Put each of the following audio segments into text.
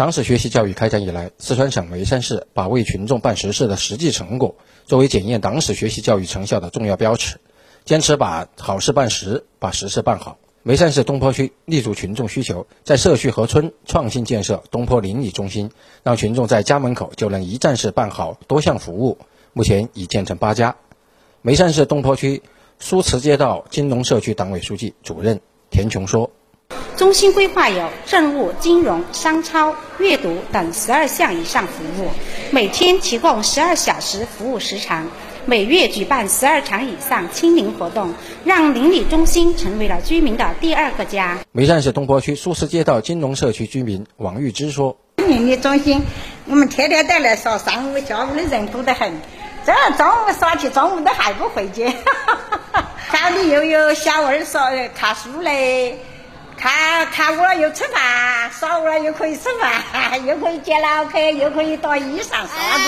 党史学习教育开展以来，四川省眉山市把为群众办实事的实际成果作为检验党史学习教育成效的重要标尺，坚持把好事办实，把实事办好。眉山市东坡区立足群众需求，在社区和村创新建设东坡邻里中心，让群众在家门口就能一站式办好多项服务。目前已建成八家。眉山市东坡区苏祠街道金龙社区党委书记、主任田琼说。中心规划有政务、金融、商超、阅读等十二项以上服务，每天提供十二小时服务时长，每月举办十二场以上亲临活动，让邻里中心成为了居民的第二个家。眉山市东坡区苏祠街道金融社区居民王玉芝说：“邻里中心，我们天天都来说，上午下午的人多得很，这中午耍起，中午都还不回去。家里又有小娃儿说看书嘞。”看看我又吃饭，耍我又可以吃饭，又可以接脑壳，又可以打衣裳，啥子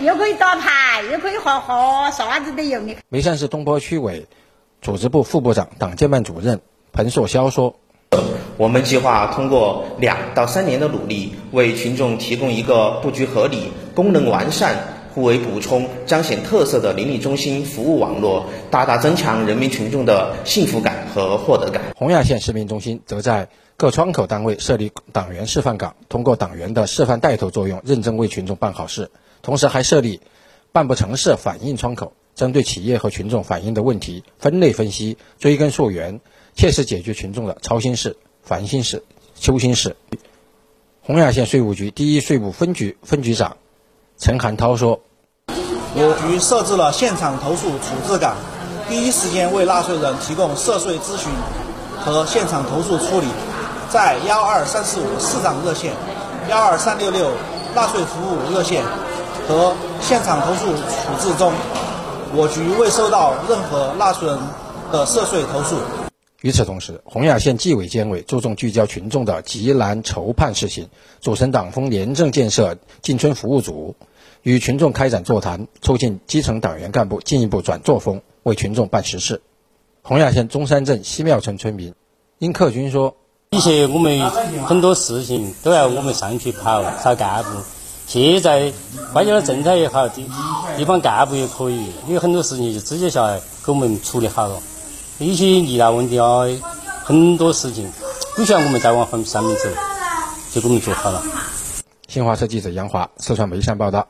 都有，又可以打牌，又可以画画，啥子都有。你眉山市东坡区委组织部副部长、党建办主任彭硕霄说：“我们计划通过两到三年的努力，为群众提供一个布局合理、功能完善。”互为补充、彰显特色的邻里中心服务网络，大大增强人民群众的幸福感和获得感。洪雅县市民中心则在各窗口单位设立党员示范岗，通过党员的示范带头作用，认真为群众办好事。同时还设立办不成事反映窗口，针对企业和群众反映的问题，分类分析、追根溯源，切实解决群众的操心事、烦心事、揪心事。洪雅县税务局第一税务分局分局长。陈寒涛说：“我局设置了现场投诉处置岗，第一时间为纳税人提供涉税咨询和现场投诉处理。在幺二三四五市长热线、幺二三六六纳税服务热线和现场投诉处置中，我局未收到任何纳税人的涉税投诉。”与此同时，洪雅县纪委监委注重聚焦群众的急难愁盼事情，组成党风廉政建设进村服务组。与群众开展座谈，促进基层党员干部进一步转作风，为群众办实事。洪雅县中山镇西庙村村民殷克军说：“以前我们很多事情都要我们上去跑找干部，现在关键的政策也好，地地方干部也可以，有很多事情就直接下来给我们处理好了。一些疑难问题啊，很多事情不需要我们再往上面走，就给我们做好了。”新华社记者杨华四川眉山报道。